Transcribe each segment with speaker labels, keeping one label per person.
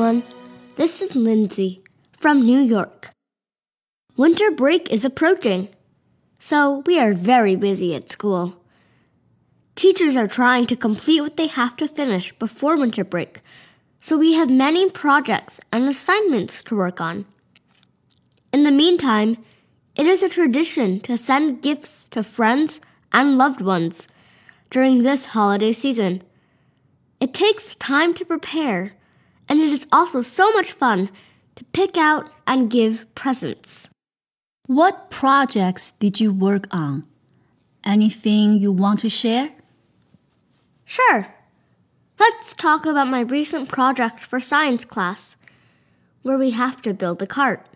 Speaker 1: everyone. This is Lindsay from New York. Winter break is approaching, so we are very busy at school. Teachers are trying to complete what they have to finish before winter break, so we have many projects and assignments to work on. In the meantime, it is a tradition to send gifts to friends and loved ones during this holiday season. It takes time to prepare, and it is also so much fun to pick out and give presents.
Speaker 2: What projects did you work on? Anything you want to share?
Speaker 1: Sure. Let's talk about my recent project for science class, where we have to build a cart.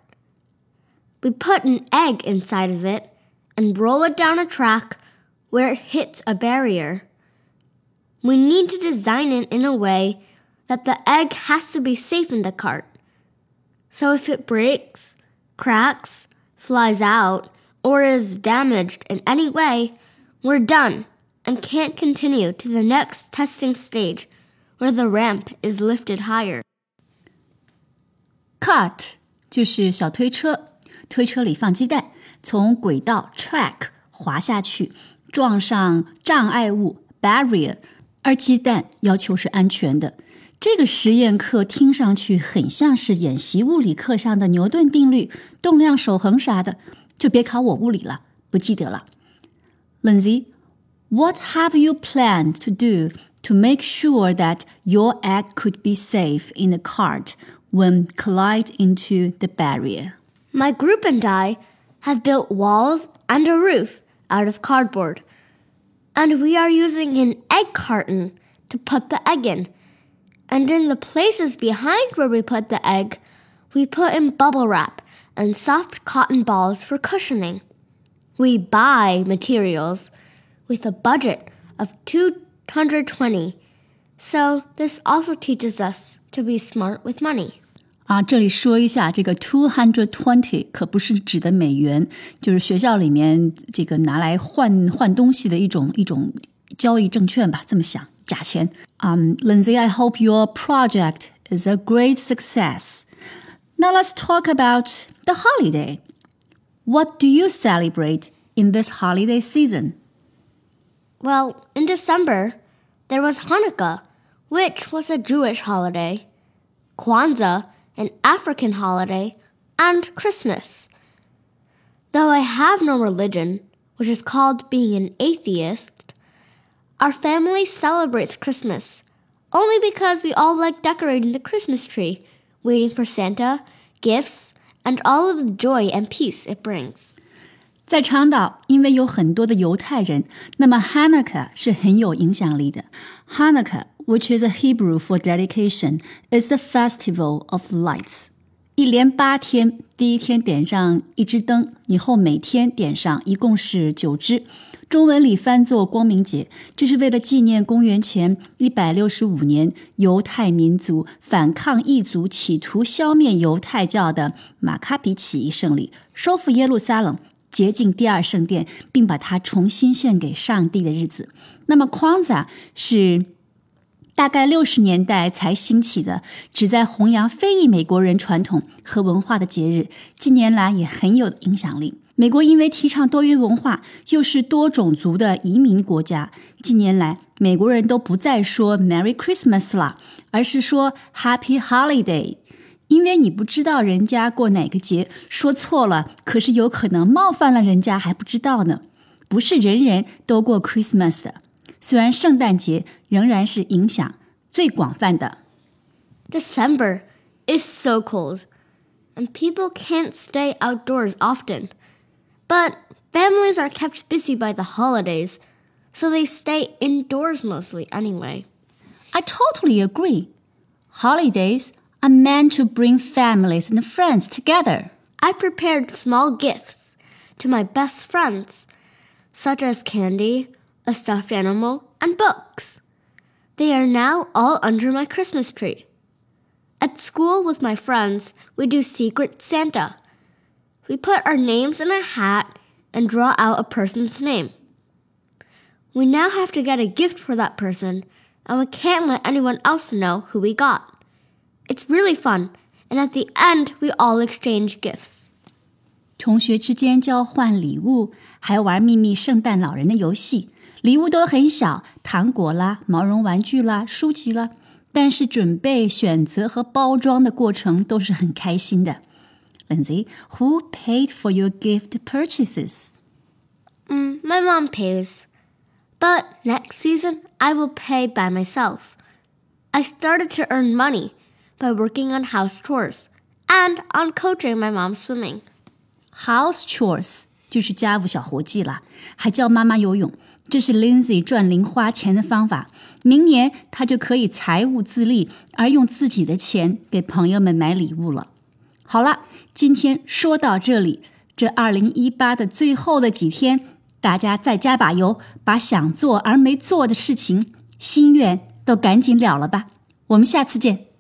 Speaker 1: We put an egg inside of it and roll it down a track where it hits a barrier. We need to design it in a way that the egg has to be safe in the cart. So if it breaks, cracks, flies out, or is damaged in any way, we're done and can't continue to the next testing stage where the ramp is lifted higher.
Speaker 2: Cart 就是小推车，推车里放鸡蛋，从轨道 track 滑下去，撞上障碍物 barrier 而鸡蛋要求是安全的。 这个实验课听上去很像是演习物理课上的牛顿定律、动量守恒啥的，就别考我物理了，不记得了。Lindsay, what have you planned to do to make sure that your egg could be safe in the cart when collide into the barrier?
Speaker 1: My group and I have built walls and a roof out of cardboard and we are using an egg carton to put the egg in. And in the places behind where we put the egg, we put in bubble wrap and soft cotton balls for cushioning. We buy materials with a budget of 220. So this also teaches us to be smart with money.
Speaker 2: 啊，这里说一下，这个 two hundred twenty 可不是指的美元，就是学校里面这个拿来换换东西的一种一种交易证券吧，这么想， 假钱。Um, Lindsay, I hope your project is a great success. Now let's talk about the holiday. What do you celebrate in this holiday season?
Speaker 1: Well, in December, there was Hanukkah, which was a Jewish holiday. Kwanzaa an African holiday, and Christmas. Though I have no religion, which is called being an atheist, our family celebrates Christmas only because we all like decorating the Christmas tree, waiting for Santa, gifts, and all of the joy and peace it brings.
Speaker 2: 在长岛，因为有很多的犹太人，那么 Hanukkah 是很有影响力的。Hanukkah which is a Hebrew for dedication, is the festival of lights. 一连八天，第一天点上一支灯，以后每天点上，一共是九支。 中文里翻作光明节，这是为了纪念公元前一百六十五年犹太民族反抗异族，企图消灭犹太教的马卡比起义胜利，收复耶路撒冷，洁净第二圣殿，并把它重新献给上帝的日子。那么 Kwanzaa 是。大概六十年代才兴起的，旨在弘扬非裔美国人传统和文化的节日，近年来也很有影响力。美国因为提倡多元文化，又是多种族的移民国家，近年来美国人都不再说 Merry Christmas 了，而是说 Happy Holiday。因为你不知道人家过哪个节，说错了，可是有可能冒犯了人家还不知道呢。不是人人都过 Christmas 的。虽然圣诞节仍然是影响最广泛的。
Speaker 1: December is so cold, and people can't stay outdoors often. But families are kept busy by the holidays, so they stay indoors mostly anyway.
Speaker 2: I totally agree. Holidays are meant to bring families and friends together.
Speaker 1: I prepared small gifts to my best friends, such as candy, a stuffed animal, and books. They are now all under my Christmas tree. At school with my friends, we do Secret Santa. We put our names in a hat and draw out a person's name. We now have to get a gift for that person, and we can't let anyone else know who we got. It's really fun, and at the end, we all exchange gifts.
Speaker 2: 同学之间交换礼物，还玩秘密圣诞老人的游戏。礼物都很小，糖果啦、毛绒玩具啦、书籍啦，但是准备、选择和包装的过程都是很开心的。 Lindsay, who paid for your gift purchases?
Speaker 1: Mm, my mom pays. But next season, I will pay by myself. I started to earn money by working on house chores and on coaching my mom swimming.
Speaker 2: House chores 就是家务小活计啦，还教妈妈游泳。这是 Lindsay 赚零花钱的方法。明年她就可以财务自立，而用自己的钱给朋友们买礼物了。 好了，今天说到这里，这二零一八的最后的几天，大家再加把油，把想做而没做的事情、心愿都赶紧了了吧。我们下次见。